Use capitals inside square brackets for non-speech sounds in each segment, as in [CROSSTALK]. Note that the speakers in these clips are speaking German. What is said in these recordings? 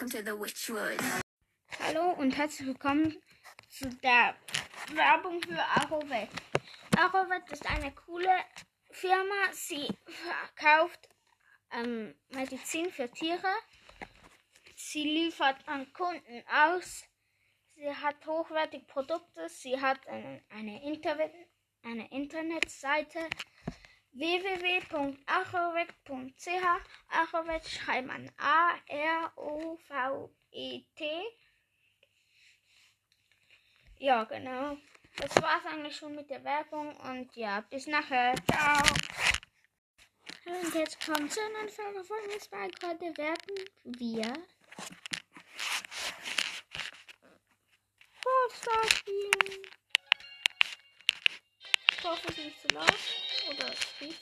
Welcome to the Witchwood. Hallo und herzlich willkommen zu der Werbung für Arovet. Arovet ist eine coole Firma. Sie verkauft ähm, Medizin für Tiere. Sie liefert an Kunden aus. Sie hat hochwertige Produkte. Sie hat eine, eine, Internet, eine Internetseite www.arovet.ch. Arovet schreibt man A-R-O-V-E-T. Ja, genau. Das war's eigentlich schon mit der Werbung und ja, bis nachher. Ciao. Und jetzt kommt zu einer Folge von mir Heute werden wir Rockstar spielen. Ich hoffe, es ist nicht zu laut. Oder geht.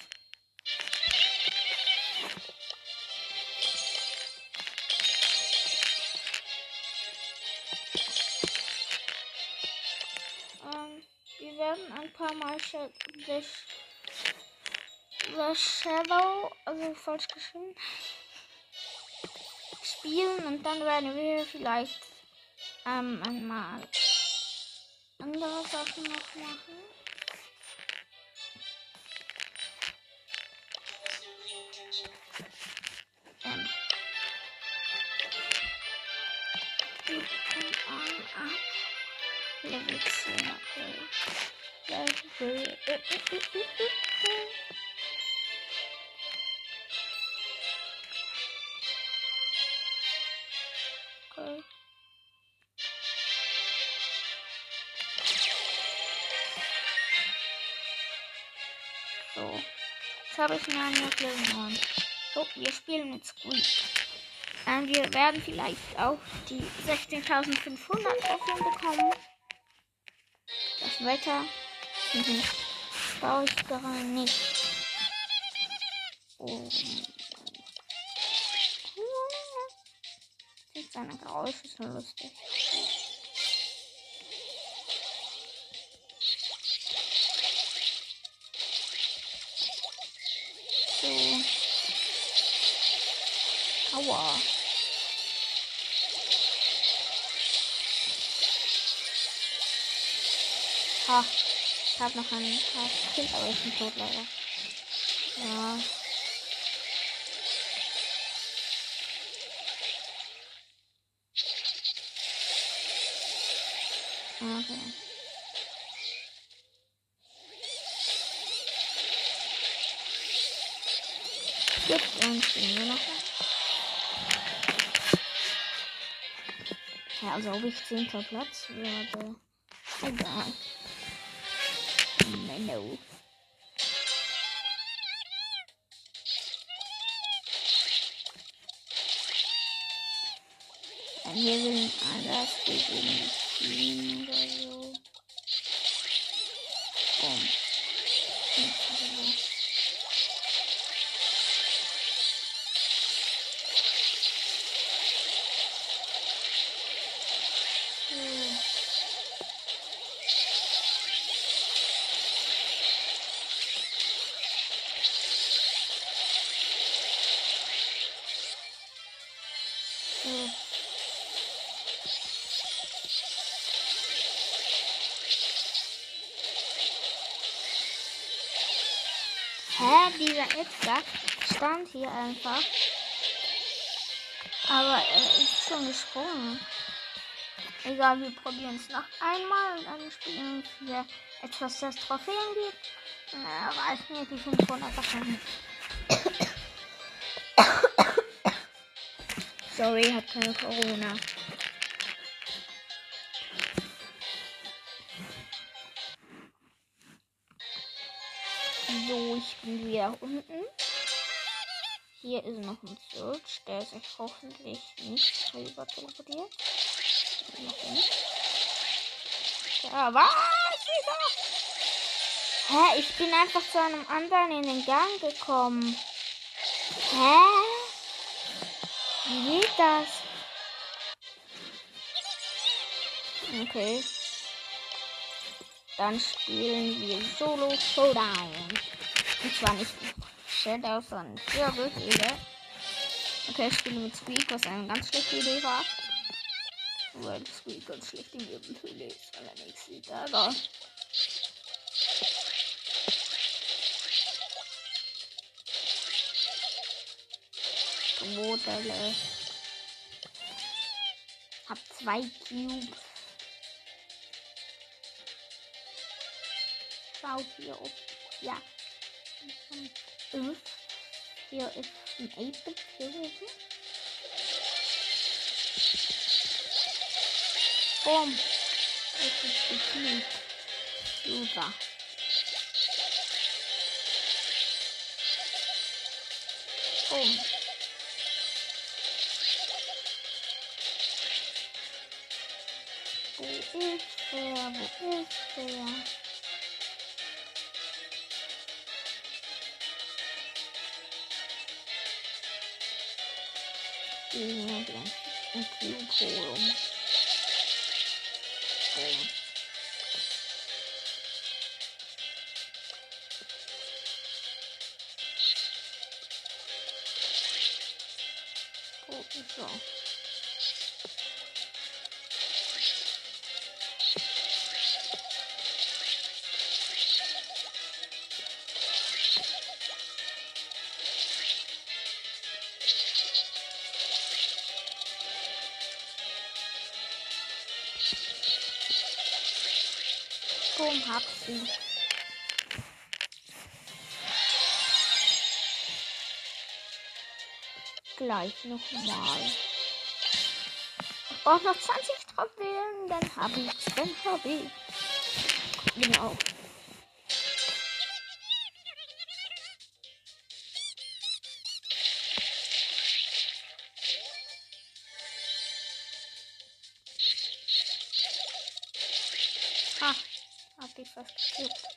Ähm, wir werden ein paar Mal Sh The, The Shadow, also falsch geschrieben, spielen und dann werden wir vielleicht ähm, einmal andere Sachen noch machen. Level 10, okay. Level. Äh, äh, äh, äh, äh. Okay. So. Jetzt habe ich mir einen Level 9. So, wir spielen mit Squeak. Ähm, wir werden vielleicht auch die 16.500 Trophäen bekommen. Wetter baue ich gerade nicht. Oh. Seine Geräusche so lustig. So. Aua. Ha. Ich habe noch einen Kind, aber ich bin tot leider. Ja. Okay. Jetzt und spielen wir noch. Ja, also ob ich 10. Platz werde. Egal. Menno. Dann hier will anders gegen Edgar stand hier einfach. Aber er ist schon gesprungen. Egal, wir probieren es noch einmal und dann spielen wir etwas, das Trophäen gibt. Na, reicht mir die 500 wahrscheinlich. [COUGHS] Sorry, hat keine Corona. Ich bin wieder unten. Hier ist noch ein Search, der sich hoffentlich nicht rüber teleportiert. Noch nicht. Ja, was? Hä? Ich bin einfach zu einem anderen in den Gang gekommen. Hä? Wie geht das? Okay. Dann spielen wir Solo Showdown. Und zwar nicht Shadow, sondern Wirbelhöhle. Okay, ich spiele mit Squeak, was eine ganz schlechte Idee war. Weil Squeak ganz schlecht in Wirbelhöhle ist, er nichts sieht. Aber. Modelle. Hab zwei Cubes. Schau hier ob. Ja. Hier ist ein 8-Bit gewesen. Boom. Das ist gekillt. Super. Boom. Wo ist der? Wo ist der? Gegen den Cube holen. Sie. Gleich nochmal. Ich brauche noch 20 Trophäen, dann habe ich habe ich. Genau. Hab ich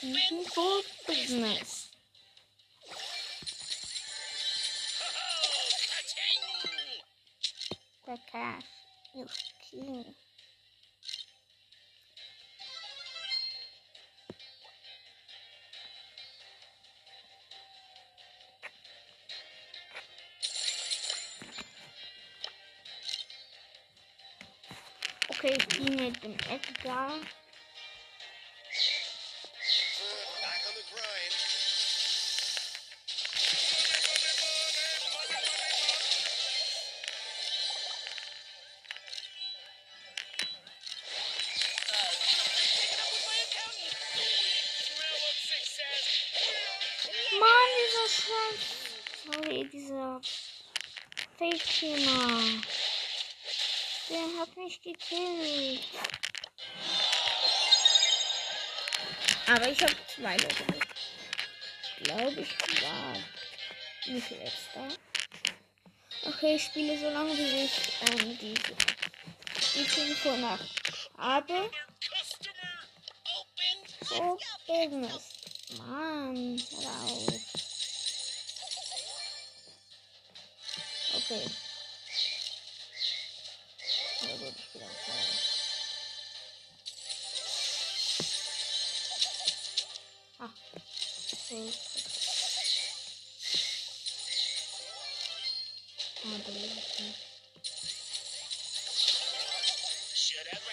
4 Business. The cash is king. Okay, die mit dem Edgar. Sorry, dieser Fake-Thema. Der hat mich gekillt. Aber ich habe zwei Leute. Glaube ich war nicht letzter. Okay, ich spiele so lange, bis ich ähm, die, die 500 habe. Opened. So, irgendwas. Mann, hör auf. Okay. Ja gut, ich bin auch voll. Ah. Okay. Ah, da ist sie. Should have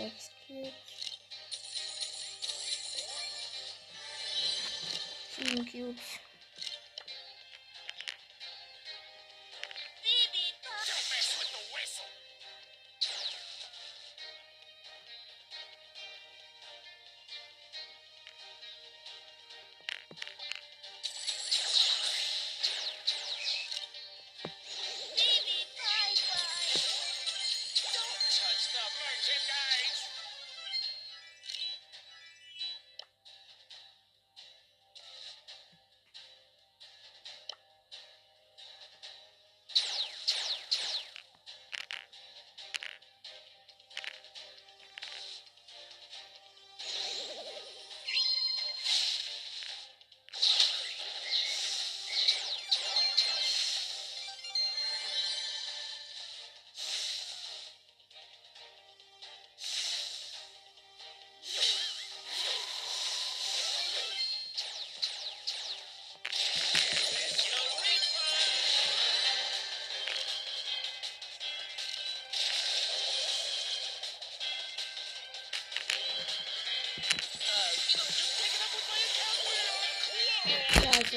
Sechs Cubes. Sieben Cubes.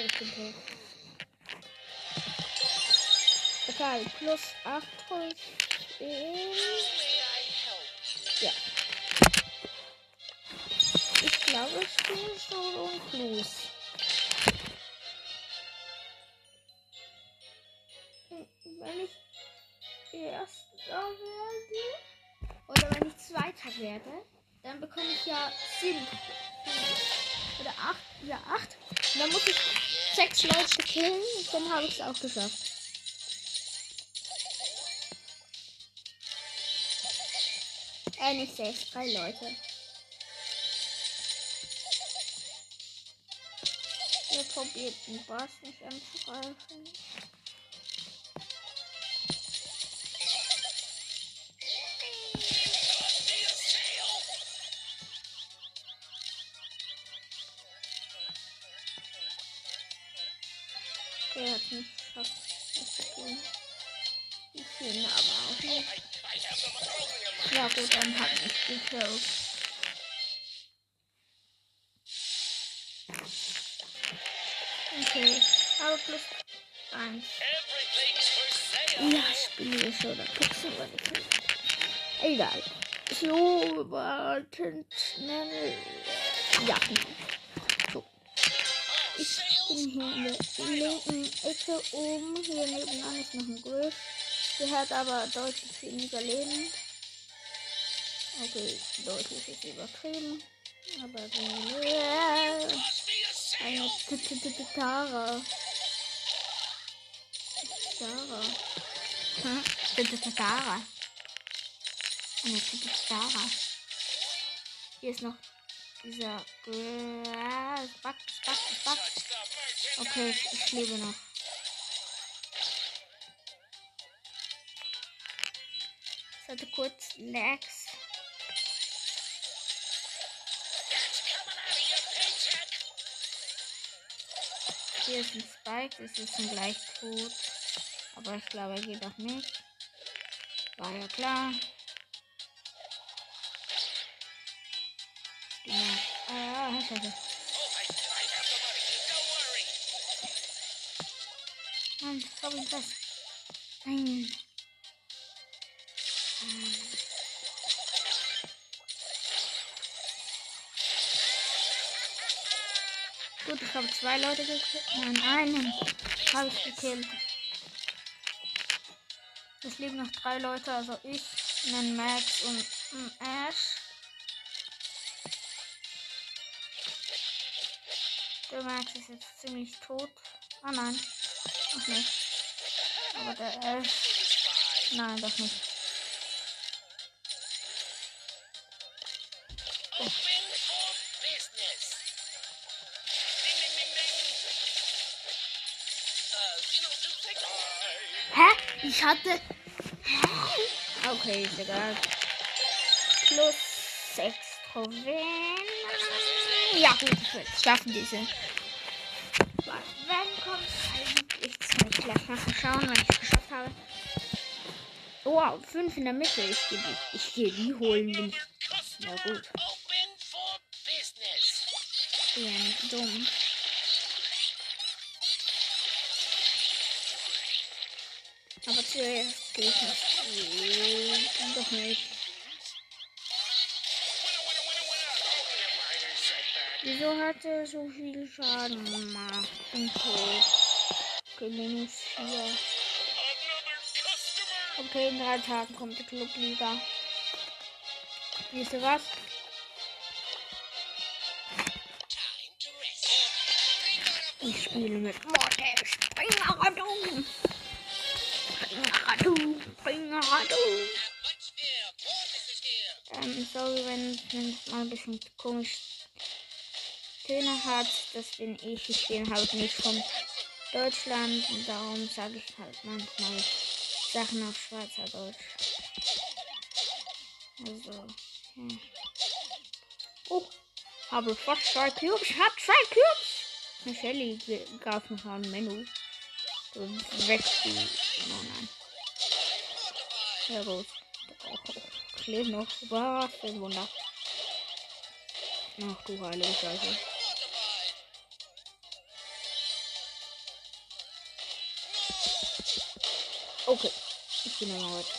Bin tot. Okay, plus 8 Trophäen. May I help you? Ja. Ich glaube, ich spiele Solo und Blues. Wenn ich Erster werde oder wenn ich Zweiter werde, dann bekomme ich ja sieben oder acht, ja acht. Und dann muss ich sechs Leute killen dann habe ich es auch geschafft. Äh, nicht sechs, drei Leute. Ihr probiert den Boss nicht anzugreifen. Ja gut, dann hat mich gekillt. Okay, aber plus eins. Everything's for sale. Ja, spiele ich oder Pixel oder. Egal. So, warten schnell. Ja, so. Ich bin hier in der linken Ecke oben. Hier nebenan ist noch ein Griff. Der hat aber deutlich weniger Leben. Okay, deutlich ist übertrieben. Aber a eine. T- T- T- Tara. Tara. Hm? Tara. Eine Tara. Hier ist noch dieser Back, Back, Back. Okay, ich, lebe noch. Ich hatte kurz Lags. Hier ist ein Spike, das ist ein gleich tot. Aber ich glaube, er geht auch nicht. War ja klar. Ah, scheiße. Mann, hab fest. Nein. Ich habe zwei Leute gekillt. Nein, einen habe ich gekillt. Es leben noch drei Leute, also ich, ein Max und ein Ash. Der Max ist jetzt ziemlich tot. Ah nein, noch nicht. Aber der Ash, nein, doch nicht. Open Ich hatte. Hä? Okay, ist egal. Plus 6 Trophäen. Ja, gut, ich schaffen, diese. Warte, Wenn kommt eigentlich zwei gleich nachher schauen, wenn ich es geschafft habe. Wow, 5 in der Mitte. Ich gehe die, ich gehe die holen, ich. Ja, gut. Open for business. bin ja nicht dumm. Gehe ich nicht. Doch nicht. Wieso hat er so viel Schaden gemacht? Und tot. Okay, minus 4. Another customer. Okay, in drei Tagen kommt die Clubliga. Wisst ihr was? Ich spiele mit Mortal Springeradu. Springeradu. Springeradu. Is here. Ähm, sorry, wenn es mal ein bisschen komisch Töne hat. Das bin ich. Ich bin halt nicht von Deutschland. Und darum sage ich halt manchmal Sachen auf Schweizerdeutsch. Also, ja. Oh, habe fast zwei Cubes. Ich habe zwei. Eine Shelly ge- gab noch ein Menü. Du. Oh nein. Ja gut. Oh, klebt noch. Was für ein Wunder. Ach du heilige Scheiße. Okay. Ich bin einmal halt. weg.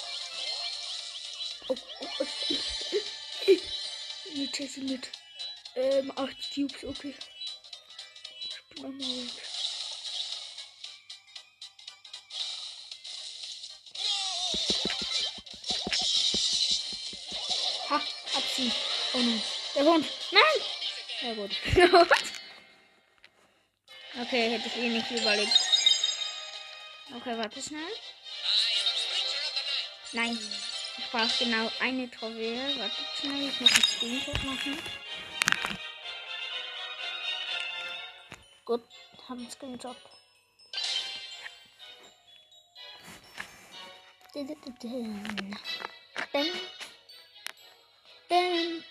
Oh, oh, oh. [LAUGHS] Die Chessy mit ähm, 8 Cubes, okay. Ich bin einmal Gut. [LAUGHS] okay, hätte ich eh nicht überlebt. Okay, warte schnell. Nein. Ich brauche genau eine Trophäe. Warte schnell, ich muss einen Screenshot machen. Gut, haben einen Screenshot. Dun, dun, dun,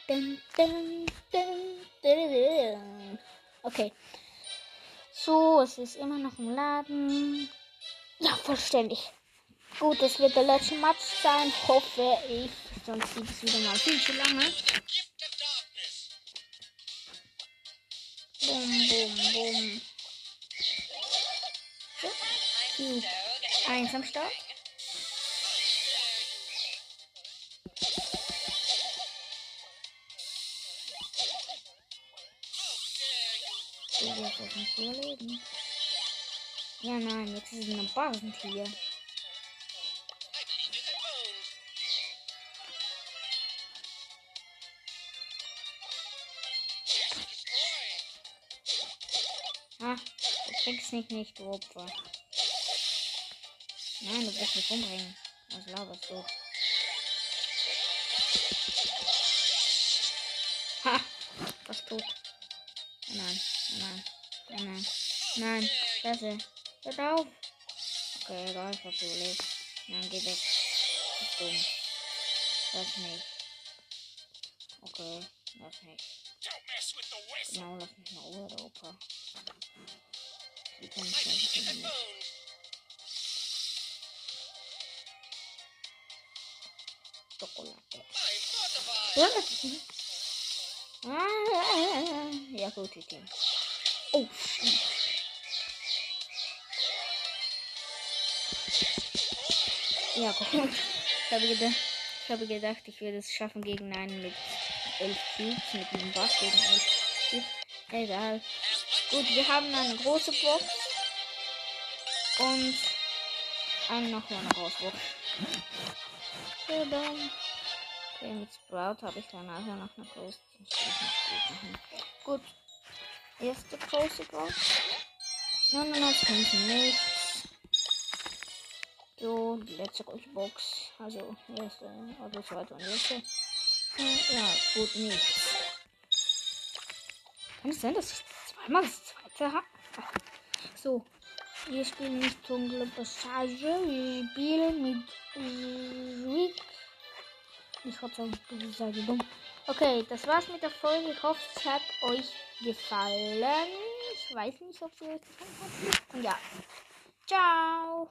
dun, dun, dun. Okay. So, es ist immer noch im Laden. Ja, vollständig. Gut, das wird der letzte Match sein, hoffe ich. Sonst geht es wieder mal viel zu lange. Bum, bum, bum. So. Eins am Start. Überleben. Ja, nein, jetzt ist es ein Basentier. Ah, du kriegst mich nicht, du Opfer. Nein, du wirst mich umbringen. Was laberst du? Ha! Was tut? Nein, oh nein, nein, nein, Scheiße. Hört auf! Okay, egal, ich hab überlebt. Nein, geh weg. Das ist dumm. Das nicht. Okay, das nicht. Genau, lass mich mal Ruhe, der Opa. Wie kann ich das nicht? move. Schokolade. Fortified. Ja, das ist Ah, ja, gut, ich denke. Oh, shit. Ja, gut. Ich habe gedacht, ich habe gedacht, ich würde es schaffen gegen einen mit 11 Cubes, mit einem Boss gegen 11 Cubes. Egal. Gut, wir haben eine große Box. Und eine noch eine Box. Tadam. Okay, mit Sprout habe ich dann also noch eine große. Gut. Erste große Box. 99 Münzen nichts. So, die letzte große Box. Also, erste, also zweite und erste. Äh, ja, gut, nichts. Kann es sein, dass ich zweimal das zweite habe? So, wir spielen nicht dunkle Passage. Wir spielen mit Rick. Ich hoffe, ich sage dumm. Okay, das war's mit der Folge. Ich hoffe, es hat euch gefallen. Ich weiß nicht, ob sie euch gefallen hat. Ja. Ciao.